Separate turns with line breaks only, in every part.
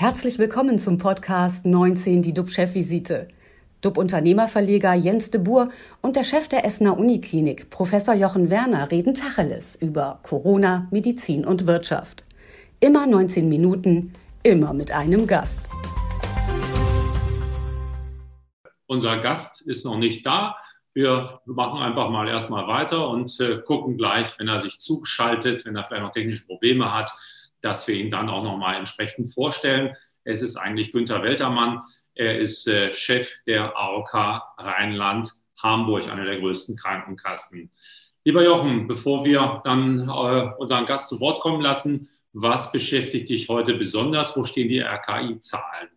Herzlich willkommen zum Podcast 19, die DUB-Chefvisite. DUB-Unternehmerverleger Jens de Boer und der Chef der Essener Uniklinik, Professor Jochen Werner, reden Tacheles über Corona, Medizin und Wirtschaft. Immer 19 Minuten, immer mit einem Gast.
Unser Gast ist noch nicht da. Wir machen einfach mal erstmal weiter und äh, gucken gleich, wenn er sich zuschaltet, wenn er vielleicht noch technische Probleme hat, dass wir ihn dann auch nochmal entsprechend vorstellen. Es ist eigentlich Günther Weltermann. Er ist äh, Chef der AOK Rheinland Hamburg, einer der größten Krankenkassen. Lieber Jochen, bevor wir dann äh, unseren Gast zu Wort kommen lassen, was beschäftigt dich heute besonders? Wo stehen die RKI-Zahlen?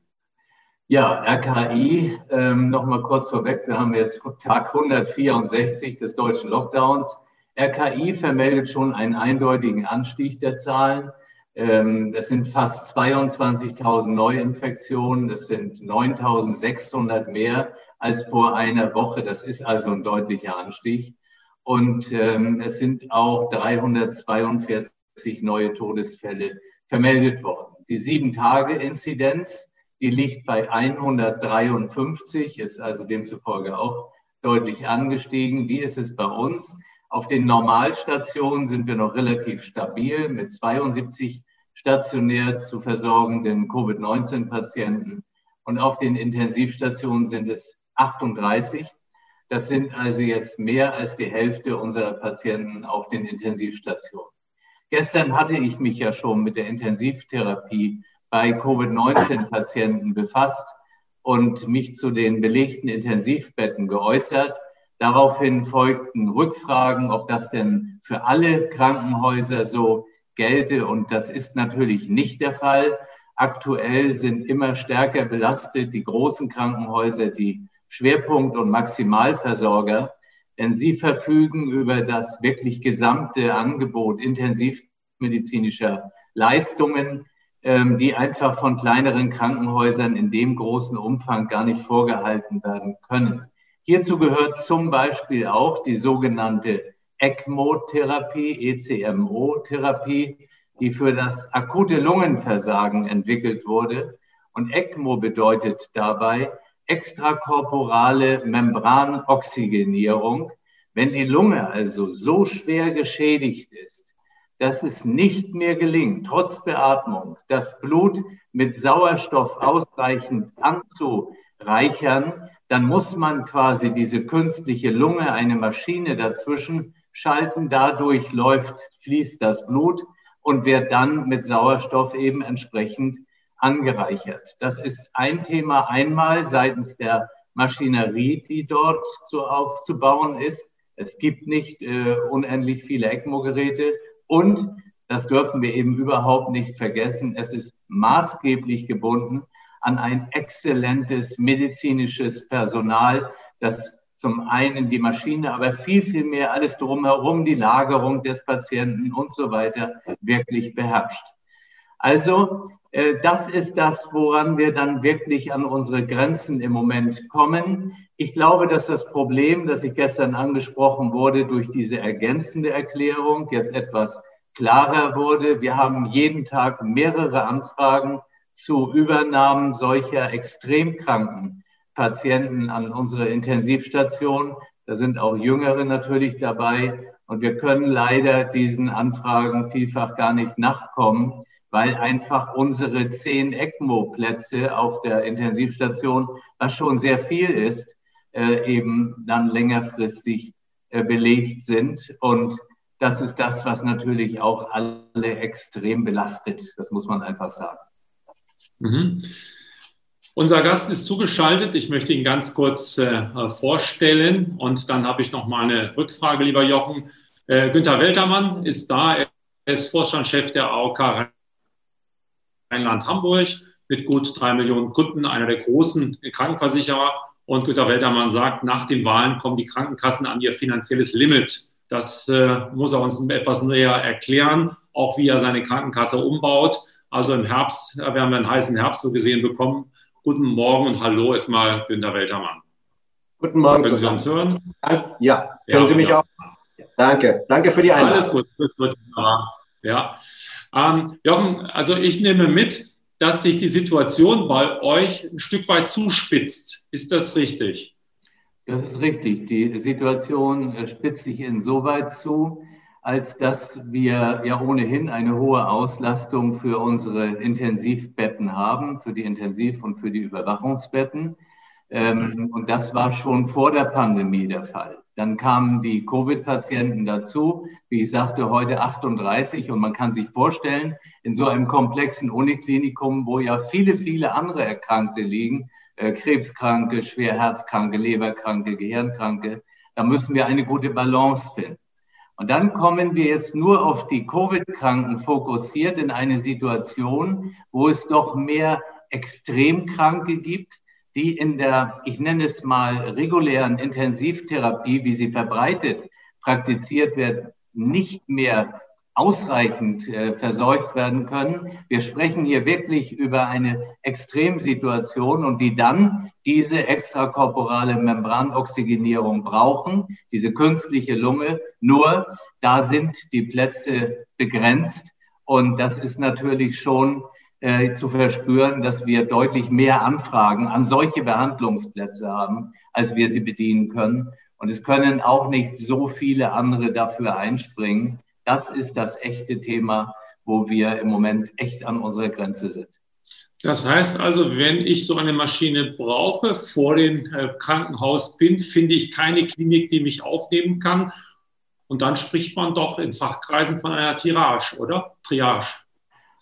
Ja, RKI, ähm, nochmal kurz vorweg, wir haben jetzt Tag 164 des deutschen Lockdowns. RKI vermeldet schon einen eindeutigen Anstieg der Zahlen. Ähm, das sind fast 22.000 Neuinfektionen, das sind 9.600 mehr als vor einer Woche. Das ist also ein deutlicher Anstieg. Und ähm, es sind auch 342 neue Todesfälle vermeldet worden. Die Sieben-Tage-Inzidenz die liegt bei 153, ist also demzufolge auch deutlich angestiegen. Wie ist es bei uns? Auf den Normalstationen sind wir noch relativ stabil mit 72 stationär zu versorgenden Covid-19-Patienten. Und auf den Intensivstationen sind es 38. Das sind also jetzt mehr als die Hälfte unserer Patienten auf den Intensivstationen. Gestern hatte ich mich ja schon mit der Intensivtherapie bei Covid-19-Patienten befasst und mich zu den belegten Intensivbetten geäußert. Daraufhin folgten Rückfragen, ob das denn für alle Krankenhäuser so gelte. Und das ist natürlich nicht der Fall. Aktuell sind immer stärker belastet die großen Krankenhäuser, die Schwerpunkt- und Maximalversorger, denn sie verfügen über das wirklich gesamte Angebot intensivmedizinischer Leistungen ähm, die einfach von kleineren Krankenhäusern in dem großen Umfang gar nicht vorgehalten werden können. Hierzu gehört zum Beispiel auch die sogenannte ECMO-Therapie, ECMO-Therapie, die für das akute Lungenversagen entwickelt wurde. Und ECMO bedeutet dabei extrakorporale Membranoxygenierung. Wenn die Lunge also so schwer geschädigt ist, dass es nicht mehr gelingt, trotz Beatmung, das Blut mit Sauerstoff ausreichend anzureichern, dann muss man quasi diese künstliche Lunge, eine Maschine dazwischen schalten. Dadurch läuft, fließt das Blut und wird dann mit Sauerstoff eben entsprechend angereichert. Das ist ein Thema einmal seitens der Maschinerie, die dort zu aufzubauen ist. Es gibt nicht äh, unendlich viele ECMO-Geräte und das dürfen wir eben überhaupt nicht vergessen. Es ist maßgeblich gebunden an ein exzellentes medizinisches Personal, das zum einen die Maschine, aber viel, viel mehr alles drumherum, die Lagerung des Patienten und so weiter wirklich beherrscht. Also äh, das ist das, woran wir dann wirklich an unsere Grenzen im Moment kommen. Ich glaube, dass das Problem, das ich gestern angesprochen wurde, durch diese ergänzende Erklärung jetzt etwas klarer wurde. Wir haben jeden Tag mehrere Anfragen zu Übernahmen solcher extrem kranken Patienten an unsere Intensivstation. Da sind auch Jüngere natürlich dabei. Und wir können leider diesen Anfragen vielfach gar nicht nachkommen, weil einfach unsere zehn ECMO-Plätze auf der Intensivstation, was schon sehr viel ist, äh, eben dann längerfristig äh, belegt sind. Und das ist das, was natürlich auch alle extrem belastet. Das muss man einfach sagen.
Mhm. Unser Gast ist zugeschaltet. Ich möchte ihn ganz kurz äh, vorstellen und dann habe ich noch mal eine Rückfrage, lieber Jochen. Äh, Günther Weltermann ist da. Er ist Vorstandschef der AOK Rheinland-Hamburg mit gut drei Millionen Kunden, einer der großen Krankenversicherer. Und Günter Weltermann sagt, nach den Wahlen kommen die Krankenkassen an ihr finanzielles Limit. Das äh, muss er uns etwas näher erklären, auch wie er seine Krankenkasse umbaut. Also im Herbst, wir haben einen heißen Herbst so gesehen bekommen. Guten Morgen und hallo erstmal Günter Weltermann.
Guten Morgen. Können
Sie uns hören?
Ja, können ja, Sie mich ja. auch? Danke, danke für die Einladung.
Alles gut, gut, gut. Ja. Ähm, Jochen, also ich nehme mit, dass sich die Situation bei euch ein Stück weit zuspitzt. Ist das richtig?
Das ist richtig. Die Situation äh, spitzt sich insoweit zu, als dass wir ja ohnehin eine hohe Auslastung für unsere Intensivbetten haben, für die Intensiv- und für die Überwachungsbetten. Ähm, und das war schon vor der Pandemie der Fall. Dann kamen die Covid-Patienten dazu, wie ich sagte, heute 38. Und man kann sich vorstellen, in so einem komplexen Uniklinikum, wo ja viele, viele andere Erkrankte liegen, äh, Krebskranke, Schwerherzkranke, Leberkranke, Gehirnkranke, da müssen wir eine gute Balance finden. Und dann kommen wir jetzt nur auf die Covid-Kranken fokussiert in eine Situation, wo es doch mehr Extremkranke gibt, die in der, ich nenne es mal, regulären Intensivtherapie, wie sie verbreitet praktiziert wird, nicht mehr ausreichend äh, verseucht werden können. Wir sprechen hier wirklich über eine Extremsituation und die dann diese extrakorporale Membranoxygenierung brauchen, diese künstliche Lunge. Nur da sind die Plätze begrenzt und das ist natürlich schon äh, zu verspüren, dass wir deutlich mehr Anfragen an solche Behandlungsplätze haben, als wir sie bedienen können. Und es können auch nicht so viele andere dafür einspringen. Das ist das echte Thema, wo wir im Moment echt an unserer Grenze sind.
Das heißt also, wenn ich so eine Maschine brauche, vor dem äh, Krankenhaus bin, finde ich keine Klinik, die mich aufnehmen kann. Und dann spricht man doch in Fachkreisen von einer Tirage, oder? Triage.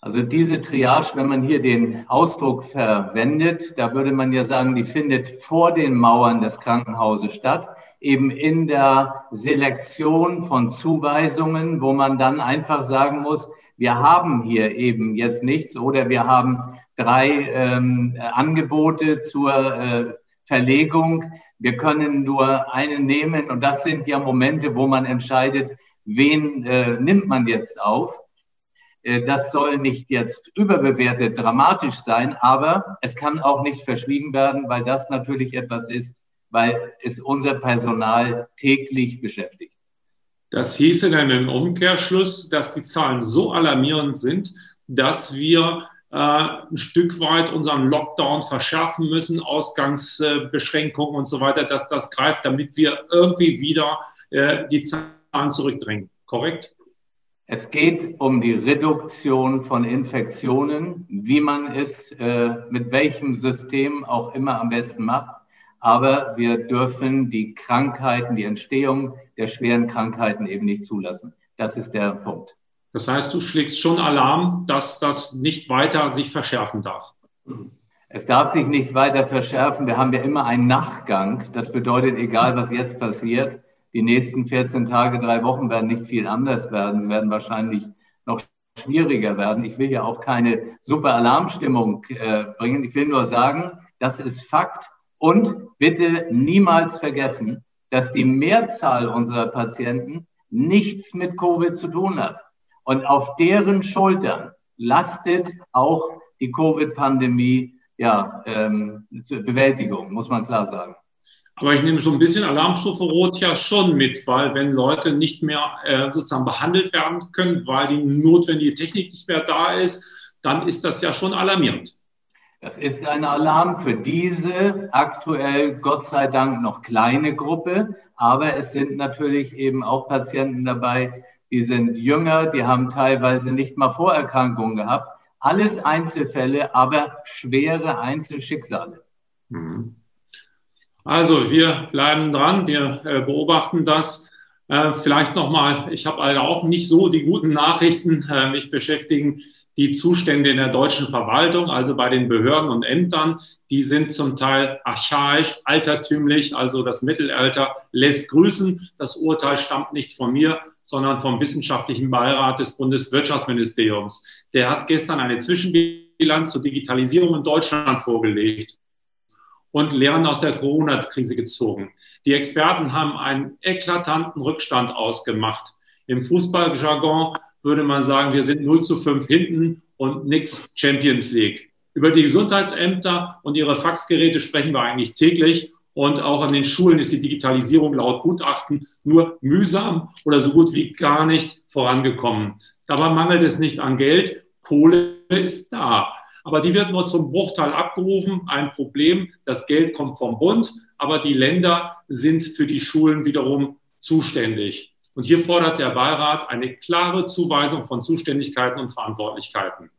Also diese Triage, wenn man hier den Ausdruck verwendet, da würde man ja sagen, die findet vor den Mauern des Krankenhauses statt eben in der Selektion von Zuweisungen, wo man dann einfach sagen muss, wir haben hier eben jetzt nichts oder wir haben drei ähm, Angebote zur äh, Verlegung. Wir können nur einen nehmen und das sind ja Momente, wo man entscheidet, wen äh, nimmt man jetzt auf. Äh, das soll nicht jetzt überbewertet dramatisch sein, aber es kann auch nicht verschwiegen werden, weil das natürlich etwas ist, weil es unser Personal täglich beschäftigt.
Das hieße dann im Umkehrschluss, dass die Zahlen so alarmierend sind, dass wir äh, ein Stück weit unseren Lockdown verschärfen müssen, Ausgangsbeschränkungen und so weiter, dass das greift, damit wir irgendwie wieder äh, die Zahlen zurückdrängen. Korrekt?
Es geht um die Reduktion von Infektionen, wie man es äh, mit welchem System auch immer am besten macht. Aber wir dürfen die Krankheiten, die Entstehung der schweren Krankheiten eben nicht zulassen. Das ist der Punkt.
Das heißt, du schlägst schon Alarm, dass das nicht weiter sich verschärfen darf.
Es darf sich nicht weiter verschärfen. Wir haben ja immer einen Nachgang. Das bedeutet, egal was jetzt passiert, die nächsten 14 Tage, drei Wochen werden nicht viel anders werden. Sie werden wahrscheinlich noch schwieriger werden. Ich will ja auch keine super Alarmstimmung äh, bringen. Ich will nur sagen, das ist Fakt. Und bitte niemals vergessen, dass die Mehrzahl unserer Patienten nichts mit Covid zu tun hat. Und auf deren Schultern lastet auch die Covid-Pandemie ja, ähm, zur Bewältigung, muss man klar sagen.
Aber ich nehme so ein bisschen Alarmstufe Rot ja schon mit, weil wenn Leute nicht mehr äh, sozusagen behandelt werden können, weil die notwendige Technik nicht mehr da ist, dann ist das ja schon alarmierend.
Das ist ein Alarm für diese aktuell Gott sei Dank noch kleine Gruppe, aber es sind natürlich eben auch Patienten dabei, die sind jünger, die haben teilweise nicht mal Vorerkrankungen gehabt. Alles Einzelfälle, aber schwere Einzelschicksale. Mhm.
Also wir bleiben dran, wir äh, beobachten das. Äh, vielleicht nochmal, ich habe leider auch nicht so die guten Nachrichten. Äh, mich beschäftigen die Zustände in der deutschen Verwaltung, also bei den Behörden und Ämtern, die sind zum Teil archaisch, altertümlich, also das Mittelalter lässt grüßen. Das Urteil stammt nicht von mir, sondern vom wissenschaftlichen Beirat des Bundeswirtschaftsministeriums. Der hat gestern eine Zwischenbilanz zur Digitalisierung in Deutschland vorgelegt und Lehren aus der Corona-Krise gezogen. Die Experten haben einen eklatanten Rückstand ausgemacht. Im Fußballjargon würde man sagen, wir sind 0 zu 5 hinten und nix Champions League. Über die Gesundheitsämter und ihre Faxgeräte sprechen wir eigentlich täglich. Und auch an den Schulen ist die Digitalisierung laut Gutachten nur mühsam oder so gut wie gar nicht vorangekommen. Dabei mangelt es nicht an Geld. Kohle ist da. Aber die wird nur zum Bruchteil abgerufen. Ein Problem, das Geld kommt vom Bund, aber die Länder sind für die Schulen wiederum zuständig. Und hier fordert der Beirat eine klare Zuweisung von Zuständigkeiten und Verantwortlichkeiten.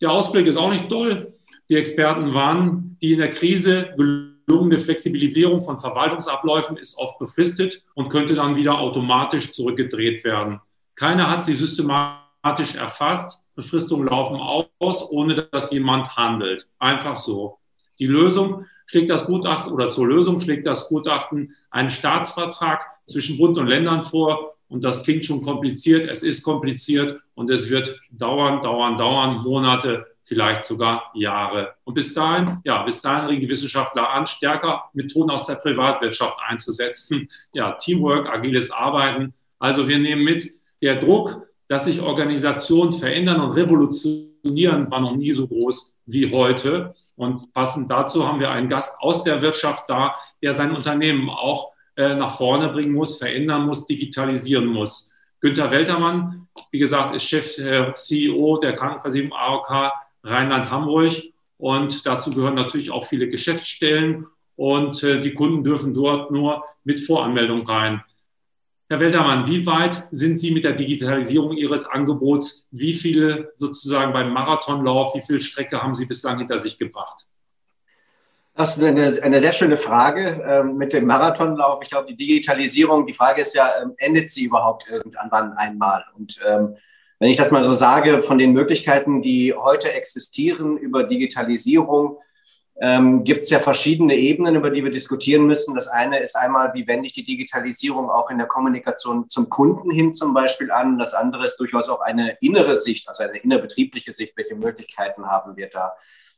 Der Ausblick ist auch nicht toll. Die Experten warnen, die in der Krise gelungene Flexibilisierung von Verwaltungsabläufen ist oft befristet und könnte dann wieder automatisch zurückgedreht werden. Keiner hat sie systematisch erfasst. Befristungen laufen aus, ohne dass jemand handelt. Einfach so. Die Lösung schlägt das Gutachten oder zur Lösung schlägt das Gutachten einen Staatsvertrag zwischen Bund und Ländern vor. Und das klingt schon kompliziert. Es ist kompliziert und es wird dauern, dauern, dauern, Monate, vielleicht sogar Jahre. Und bis dahin, ja, bis dahin regen die Wissenschaftler an, stärker Methoden aus der Privatwirtschaft einzusetzen. Ja, Teamwork, agiles Arbeiten. Also wir nehmen mit, der Druck, dass sich Organisationen verändern und revolutionieren, war noch nie so groß wie heute. Und passend dazu haben wir einen Gast aus der Wirtschaft da, der sein Unternehmen auch äh, nach vorne bringen muss, verändern muss, digitalisieren muss. Günter Weltermann, wie gesagt, ist Chef, äh, CEO der Krankenversicherung AOK Rheinland-Hamburg. Und dazu gehören natürlich auch viele Geschäftsstellen. Und äh, die Kunden dürfen dort nur mit Voranmeldung rein. Herr Weltermann, wie weit sind Sie mit der Digitalisierung Ihres Angebots? Wie viele sozusagen beim Marathonlauf, wie viel Strecke haben Sie bislang hinter sich gebracht?
Das ist eine, eine sehr schöne Frage ähm, mit dem Marathonlauf. Ich glaube, die Digitalisierung, die Frage ist ja, ähm, endet sie überhaupt irgendwann einmal? Und ähm, wenn ich das mal so sage, von den Möglichkeiten, die heute existieren über Digitalisierung, ähm, gibt es ja verschiedene Ebenen, über die wir diskutieren müssen. Das eine ist einmal, wie wende ich die Digitalisierung auch in der Kommunikation zum Kunden hin zum Beispiel an. Das andere ist durchaus auch eine innere Sicht, also eine innerbetriebliche Sicht. Welche Möglichkeiten haben wir da?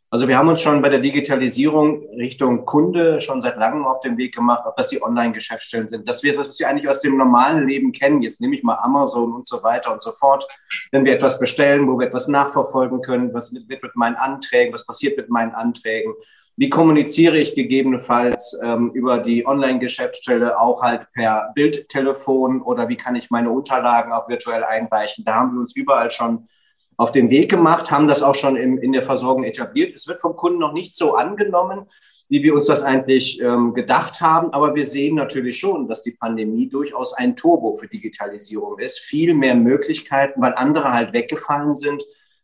Also wir haben uns schon bei der Digitalisierung Richtung Kunde schon seit langem auf den Weg gemacht, ob das die Online-Geschäftsstellen sind. Das wir, was wir eigentlich aus dem normalen Leben kennen. Jetzt nehme ich mal Amazon und so weiter und so fort. Wenn wir etwas bestellen, wo wir etwas nachverfolgen können, was wird mit meinen Anträgen, was passiert mit meinen Anträgen, wie kommuniziere ich gegebenenfalls ähm, über die Online-Geschäftsstelle auch halt per Bildtelefon oder wie kann ich meine Unterlagen auch virtuell einweichen? Da haben wir uns überall schon auf den Weg gemacht, haben das auch schon in, in der Versorgung etabliert. Es wird vom Kunden noch nicht so angenommen, wie wir uns das eigentlich ähm, gedacht haben. Aber wir sehen natürlich schon, dass die Pandemie durchaus ein Turbo für Digitalisierung ist. Viel mehr Möglichkeiten, weil andere halt weggefallen sind,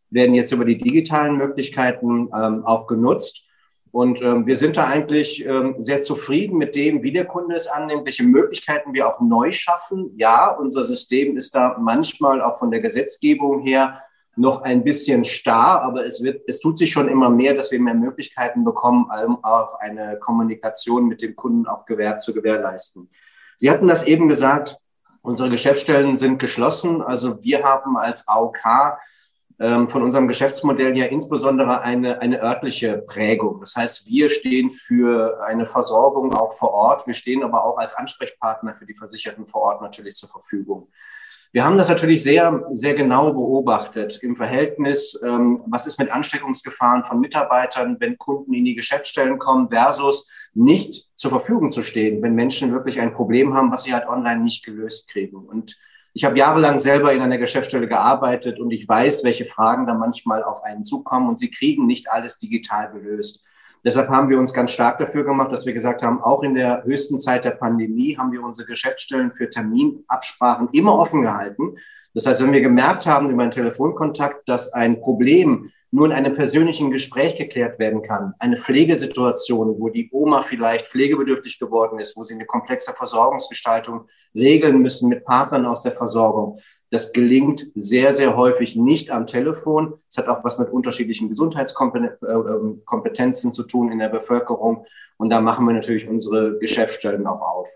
werden jetzt über die digitalen Möglichkeiten ähm, auch genutzt. Und ähm, wir sind da eigentlich ähm, sehr zufrieden mit dem, wie der Kunde es annimmt, welche Möglichkeiten wir auch neu schaffen. Ja, unser System ist da manchmal auch von der Gesetzgebung her noch ein bisschen starr, aber es wird, es tut sich schon immer mehr, dass wir mehr Möglichkeiten bekommen, auch eine Kommunikation mit dem Kunden auch gewähr, zu gewährleisten. Sie hatten das eben gesagt, unsere Geschäftsstellen sind geschlossen. Also wir haben als AOK ähm, von unserem Geschäftsmodell ja insbesondere eine, eine örtliche Prägung. Das heißt, wir stehen für eine Versorgung auch vor Ort. Wir stehen aber auch als Ansprechpartner für die Versicherten vor Ort natürlich zur Verfügung. Wir haben das natürlich sehr, sehr genau beobachtet im Verhältnis, ähm, was ist mit Ansteckungsgefahren von Mitarbeitern, wenn Kunden in die Geschäftsstellen kommen, versus nicht zur Verfügung zu stehen, wenn Menschen wirklich ein Problem haben, was sie halt online nicht gelöst kriegen. Und ich habe jahrelang selber in einer Geschäftsstelle gearbeitet und ich weiß, welche Fragen da manchmal auf einen zukommen und sie kriegen nicht alles digital gelöst. Deshalb haben wir uns ganz stark dafür gemacht, dass wir gesagt haben, auch in der höchsten Zeit der Pandemie haben wir unsere Geschäftsstellen für Terminabsprachen immer offen gehalten. Das heißt, wenn wir gemerkt haben über einen Telefonkontakt, dass ein Problem nur in einem persönlichen Gespräch geklärt werden kann, eine Pflegesituation, wo die Oma vielleicht pflegebedürftig geworden ist, wo sie eine komplexe Versorgungsgestaltung regeln müssen mit Partnern aus der Versorgung, das gelingt sehr, sehr häufig nicht am Telefon. Es hat auch was mit unterschiedlichen Gesundheitskompetenzen zu tun in der Bevölkerung. Und da machen wir natürlich unsere Geschäftsstellen auch auf.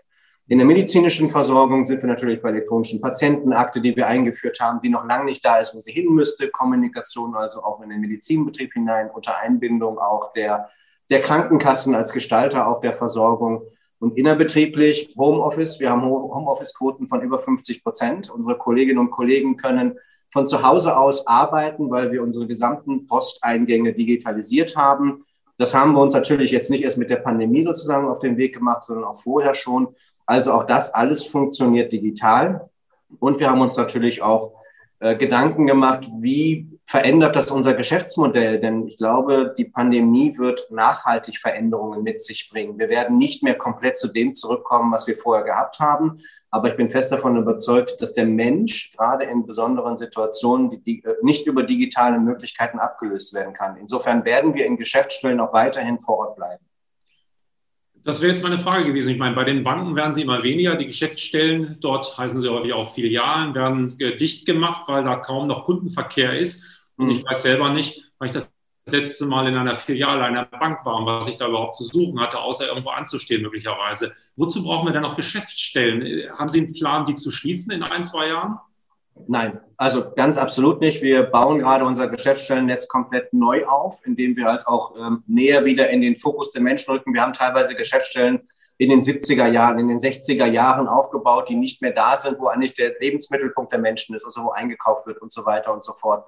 In der medizinischen Versorgung sind wir natürlich bei elektronischen Patientenakte, die wir eingeführt haben, die noch lange nicht da ist, wo sie hin müsste. Kommunikation also auch in den Medizinbetrieb hinein unter Einbindung auch der, der Krankenkassen als Gestalter auch der Versorgung. Und innerbetrieblich Homeoffice. Wir haben Homeoffice-Quoten von über 50 Prozent. Unsere Kolleginnen und Kollegen können von zu Hause aus arbeiten, weil wir unsere gesamten Posteingänge digitalisiert haben. Das haben wir uns natürlich jetzt nicht erst mit der Pandemie sozusagen auf den Weg gemacht, sondern auch vorher schon. Also auch das alles funktioniert digital. Und wir haben uns natürlich auch äh, Gedanken gemacht, wie verändert das unser Geschäftsmodell, denn ich glaube, die Pandemie wird nachhaltig Veränderungen mit sich bringen. Wir werden nicht mehr komplett zu dem zurückkommen, was wir vorher gehabt haben. Aber ich bin fest davon überzeugt, dass der Mensch gerade in besonderen Situationen die, die, nicht über digitale Möglichkeiten abgelöst werden kann. Insofern werden wir in Geschäftsstellen auch weiterhin vor Ort bleiben.
Das wäre jetzt meine Frage gewesen. Ich meine, bei den Banken werden sie immer weniger. Die Geschäftsstellen, dort heißen sie häufig auch Filialen, werden dicht gemacht, weil da kaum noch Kundenverkehr ist. Und ich weiß selber nicht, weil ich das letzte Mal in einer Filiale einer Bank war und was ich da überhaupt zu suchen hatte, außer irgendwo anzustehen möglicherweise. Wozu brauchen wir denn noch Geschäftsstellen? Haben Sie einen Plan, die zu schließen in ein, zwei Jahren?
Nein, also ganz absolut nicht. Wir bauen gerade unser Geschäftsstellennetz komplett neu auf, indem wir halt auch ähm, näher wieder in den Fokus der Menschen rücken. Wir haben teilweise Geschäftsstellen in den 70er Jahren, in den 60er Jahren aufgebaut, die nicht mehr da sind, wo eigentlich der Lebensmittelpunkt der Menschen ist, also wo eingekauft wird und so weiter und so fort.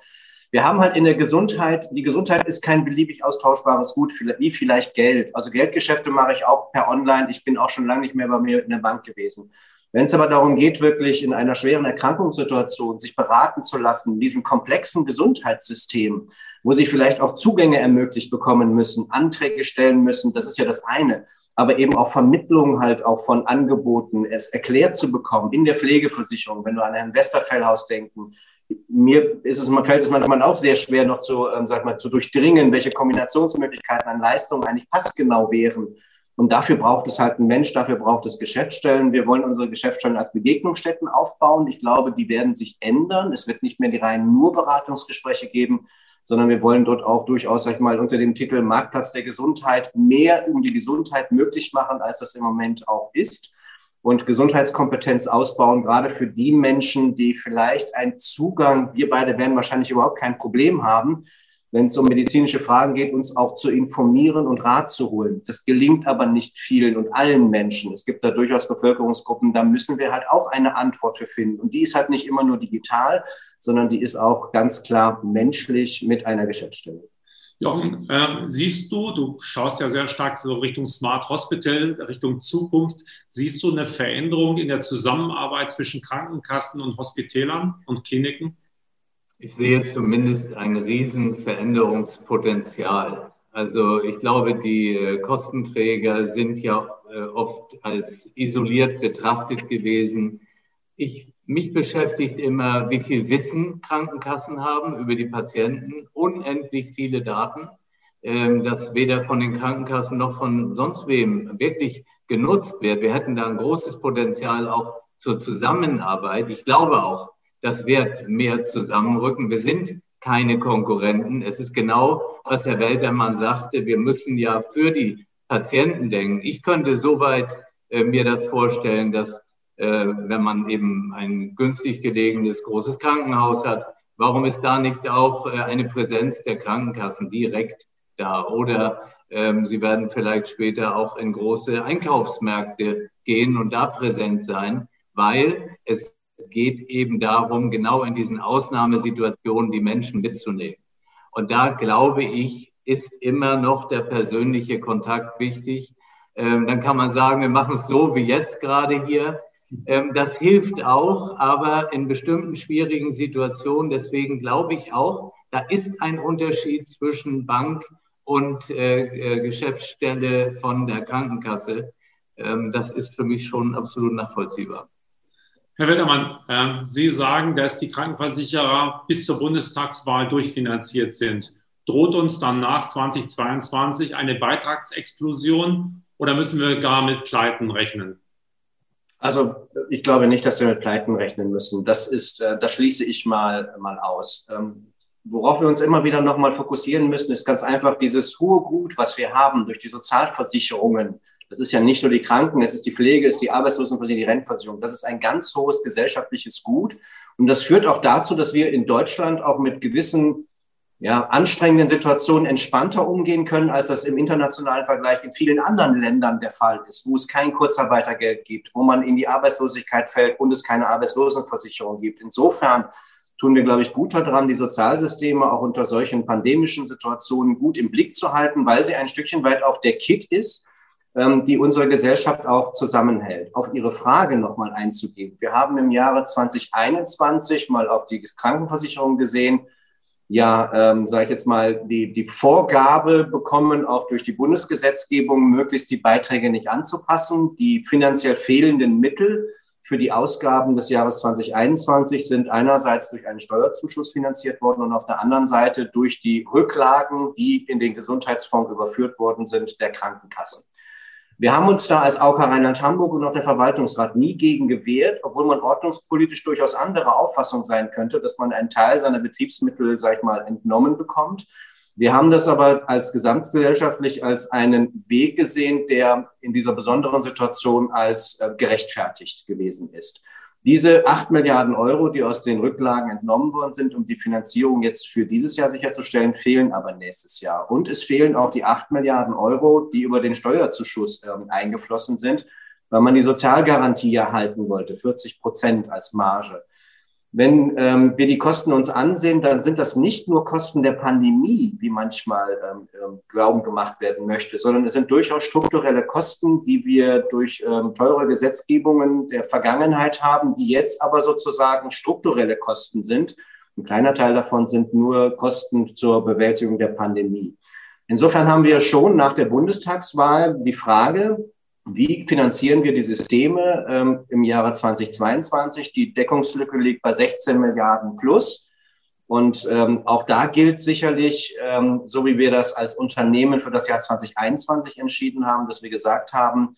Wir haben halt in der Gesundheit, die Gesundheit ist kein beliebig austauschbares Gut, wie vielleicht Geld. Also Geldgeschäfte mache ich auch per Online. Ich bin auch schon lange nicht mehr bei mir in der Bank gewesen. Wenn es aber darum geht, wirklich in einer schweren Erkrankungssituation sich beraten zu lassen, in diesem komplexen Gesundheitssystem, wo sie vielleicht auch Zugänge ermöglicht bekommen müssen, Anträge stellen müssen, das ist ja das eine, aber eben auch Vermittlung halt auch von Angeboten, es erklärt zu bekommen in der Pflegeversicherung, wenn du an ein Westerfellhaus denken, mir ist es, man fällt es manchmal auch sehr schwer, noch zu, ähm, sag mal, zu durchdringen, welche Kombinationsmöglichkeiten an Leistungen eigentlich passgenau wären. Und dafür braucht es halt einen Mensch, dafür braucht es Geschäftsstellen. Wir wollen unsere Geschäftsstellen als Begegnungsstätten aufbauen. Ich glaube, die werden sich ändern. Es wird nicht mehr die reinen nur Beratungsgespräche geben, sondern wir wollen dort auch durchaus, sag ich mal, unter dem Titel Marktplatz der Gesundheit mehr um die Gesundheit möglich machen, als das im Moment auch ist und Gesundheitskompetenz ausbauen, gerade für die Menschen, die vielleicht einen Zugang, wir beide werden wahrscheinlich überhaupt kein Problem haben, wenn es um medizinische Fragen geht, uns auch zu informieren und Rat zu holen. Das gelingt aber nicht vielen und allen Menschen. Es gibt da durchaus Bevölkerungsgruppen, da müssen wir halt auch eine Antwort für finden. Und die ist halt nicht immer nur digital, sondern die ist auch ganz klar menschlich mit einer Geschäftsstelle.
Jochen, äh, siehst du, du schaust ja sehr stark so Richtung Smart Hospital, Richtung Zukunft, siehst du eine Veränderung in der Zusammenarbeit zwischen Krankenkassen und Hospitälern und Kliniken?
Ich sehe zumindest ein Riesenveränderungspotenzial. Also ich glaube, die äh, Kostenträger sind ja äh, oft als isoliert betrachtet gewesen. Ich mich beschäftigt immer, wie viel Wissen Krankenkassen haben über die Patienten. Unendlich viele Daten, ähm, das weder von den Krankenkassen noch von sonst wem wirklich genutzt wird. Wir hätten da ein großes Potenzial auch zur Zusammenarbeit. Ich glaube auch, das wird mehr zusammenrücken. Wir sind keine Konkurrenten. Es ist genau, was Herr Weltermann sagte. Wir müssen ja für die Patienten denken. Ich könnte soweit äh, mir das vorstellen, dass wenn man eben ein günstig gelegenes großes Krankenhaus hat. Warum ist da nicht auch äh, eine Präsenz der Krankenkassen direkt da? Oder ähm, sie werden vielleicht später auch in große Einkaufsmärkte gehen und da präsent sein, weil es geht eben darum, genau in diesen Ausnahmesituationen die Menschen mitzunehmen. Und da glaube ich, ist immer noch der persönliche Kontakt wichtig. Ähm, dann kann man sagen, wir machen es so wie jetzt gerade hier. Ähm, das hilft auch, aber in bestimmten schwierigen Situationen. Deswegen glaube ich auch, da ist ein Unterschied zwischen Bank und äh, äh, Geschäftsstelle von der Krankenkasse. Ähm, das ist für mich schon absolut nachvollziehbar.
Herr Wettermann, äh, Sie sagen, dass die Krankenversicherer bis zur Bundestagswahl durchfinanziert sind. Droht uns dann nach 2022 eine Beitragsexplosion oder müssen wir gar mit Pleiten rechnen?
Also ich glaube nicht, dass wir mit Pleiten rechnen müssen. Das ist, äh, das schließe ich mal, mal aus. Ähm, worauf wir uns immer wieder nochmal fokussieren müssen, ist ganz einfach dieses hohe Gut, was wir haben durch die Sozialversicherungen. Das ist ja nicht nur die Kranken, es ist die Pflege, es ist die Arbeitslosenversicherung, die Rentenversicherung. Das ist ein ganz hohes gesellschaftliches Gut. Und das führt auch dazu, dass wir in Deutschland auch mit gewissen ja, anstrengenden Situationen entspannter umgehen können, als das im internationalen Vergleich in vielen anderen Ländern der Fall ist, wo es kein Kurzarbeitergeld gibt, wo man in die Arbeitslosigkeit fällt und es keine Arbeitslosenversicherung gibt. Insofern tun wir, glaube ich, gut daran, die Sozialsysteme auch unter solchen pandemischen Situationen gut im Blick zu halten, weil sie ein Stückchen weit auch der Kit ist, ähm, die unsere Gesellschaft auch zusammenhält. Auf Ihre Frage nochmal einzugehen. Wir haben im Jahre 2021 mal auf die Krankenversicherung gesehen, ja, ähm, sage ich jetzt mal, die, die Vorgabe bekommen, auch durch die Bundesgesetzgebung möglichst die Beiträge nicht anzupassen. Die finanziell fehlenden Mittel für die Ausgaben des Jahres 2021 sind einerseits durch einen Steuerzuschuss finanziert worden und auf der anderen Seite durch die Rücklagen, die in den Gesundheitsfonds überführt worden sind, der Krankenkassen. Wir haben uns da als AUK Rheinland-Hamburg und auch der Verwaltungsrat nie gegen gewehrt, obwohl man ordnungspolitisch durchaus andere Auffassung sein könnte, dass man einen Teil seiner Betriebsmittel, sag ich mal, entnommen bekommt. Wir haben das aber als gesamtgesellschaftlich als einen Weg gesehen, der in dieser besonderen Situation als äh, gerechtfertigt gewesen ist. Diese acht Milliarden Euro, die aus den Rücklagen entnommen worden sind, um die Finanzierung jetzt für dieses Jahr sicherzustellen, fehlen aber nächstes Jahr. Und es fehlen auch die acht Milliarden Euro, die über den Steuerzuschuss äh, eingeflossen sind, weil man die Sozialgarantie erhalten wollte, 40 Prozent als Marge. Wenn ähm, wir die Kosten uns ansehen, dann sind das nicht nur Kosten der Pandemie, wie manchmal ähm, ähm, Glauben gemacht werden möchte, sondern es sind durchaus strukturelle Kosten, die wir durch ähm, teure Gesetzgebungen der Vergangenheit haben, die jetzt aber sozusagen strukturelle Kosten sind. Ein kleiner Teil davon sind nur Kosten zur Bewältigung der Pandemie. Insofern haben wir schon nach der Bundestagswahl die Frage, wie finanzieren wir die Systeme ähm, im Jahre 2022? Die Deckungslücke liegt bei 16 Milliarden plus. Und ähm, auch da gilt sicherlich, ähm, so wie wir das als Unternehmen für das Jahr 2021 entschieden haben, dass wir gesagt haben,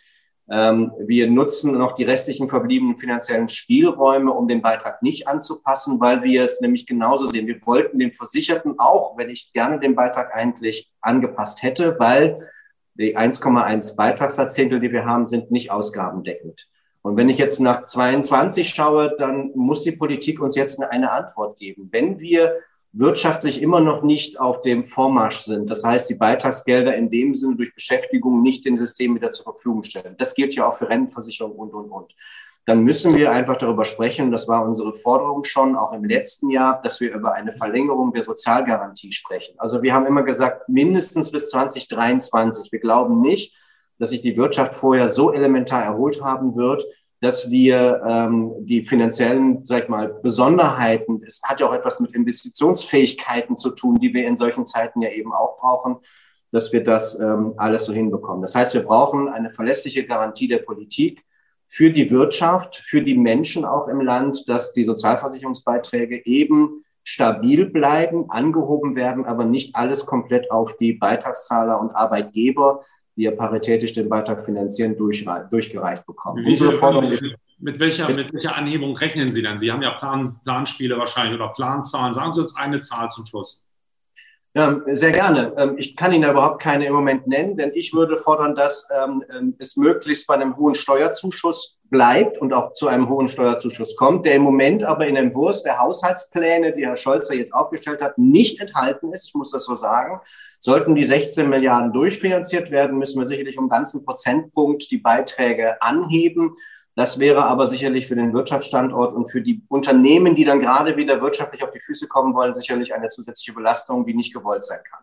ähm, wir nutzen noch die restlichen verbliebenen finanziellen Spielräume, um den Beitrag nicht anzupassen, weil wir es nämlich genauso sehen. Wir wollten den Versicherten auch, wenn ich gerne den Beitrag eigentlich angepasst hätte, weil die 1,1 Beitragssatzzehntel, die wir haben, sind nicht ausgabendeckend. Und wenn ich jetzt nach 22 schaue, dann muss die Politik uns jetzt eine Antwort geben. Wenn wir wirtschaftlich immer noch nicht auf dem Vormarsch sind, das heißt, die Beitragsgelder in dem Sinne durch Beschäftigung nicht den System wieder zur Verfügung stellen. Das gilt ja auch für Rentenversicherung und, und, und dann müssen wir einfach darüber sprechen, das war unsere Forderung schon auch im letzten Jahr, dass wir über eine Verlängerung der Sozialgarantie sprechen. Also wir haben immer gesagt, mindestens bis 2023. Wir glauben nicht, dass sich die Wirtschaft vorher so elementar erholt haben wird, dass wir ähm, die finanziellen, sag ich mal, Besonderheiten, es hat ja auch etwas mit Investitionsfähigkeiten zu tun, die wir in solchen Zeiten ja eben auch brauchen, dass wir das ähm, alles so hinbekommen. Das heißt, wir brauchen eine verlässliche Garantie der Politik, für die Wirtschaft, für die Menschen auch im Land, dass die Sozialversicherungsbeiträge eben stabil bleiben, angehoben werden, aber nicht alles komplett auf die Beitragszahler und Arbeitgeber, die ja paritätisch den Beitrag finanzieren, durch, durchgereicht bekommen.
Unsere Forderung ist, mit welcher, mit welcher Anhebung rechnen Sie denn? Sie haben ja Plan, Planspiele wahrscheinlich oder Planzahlen. Sagen Sie uns eine Zahl zum Schluss.
Ähm, sehr gerne. Ähm, ich kann Ihnen überhaupt keine im Moment nennen, denn ich würde fordern, dass ähm, ähm, es möglichst bei einem hohen Steuerzuschuss bleibt und auch zu einem hohen Steuerzuschuss kommt, der im Moment aber in dem Wurst der Haushaltspläne, die Herr Scholzer jetzt aufgestellt hat, nicht enthalten ist. Ich muss das so sagen. Sollten die 16 Milliarden durchfinanziert werden, müssen wir sicherlich um ganzen Prozentpunkt die Beiträge anheben. Das wäre aber sicherlich für den Wirtschaftsstandort und für die Unternehmen, die dann gerade wieder wirtschaftlich auf die Füße kommen wollen, sicherlich eine zusätzliche Belastung, die nicht gewollt sein kann.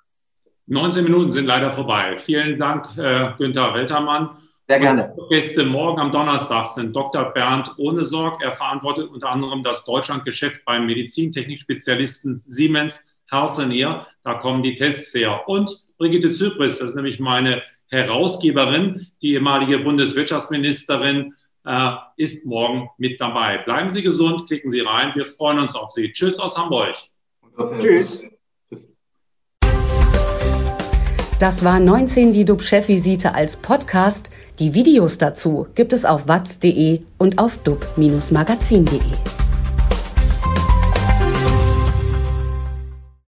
19 Minuten sind leider vorbei. Vielen Dank, äh, Günther Weltermann.
Sehr gerne.
Gäste morgen am Donnerstag sind Dr. Bernd Ohnesorg. Er verantwortet unter anderem das Deutschlandgeschäft beim Medizintechnikspezialisten Siemens Healthineer. Da kommen die Tests her. Und Brigitte Zypris, das ist nämlich meine Herausgeberin, die ehemalige Bundeswirtschaftsministerin, äh, ist morgen mit dabei. Bleiben Sie gesund, klicken Sie rein. Wir freuen uns auf Sie. Tschüss aus Hamburg.
Tschüss. Das war 19 die DUB-Chefvisite als Podcast. Die Videos dazu gibt es auf watz.de und auf dub-magazin.de.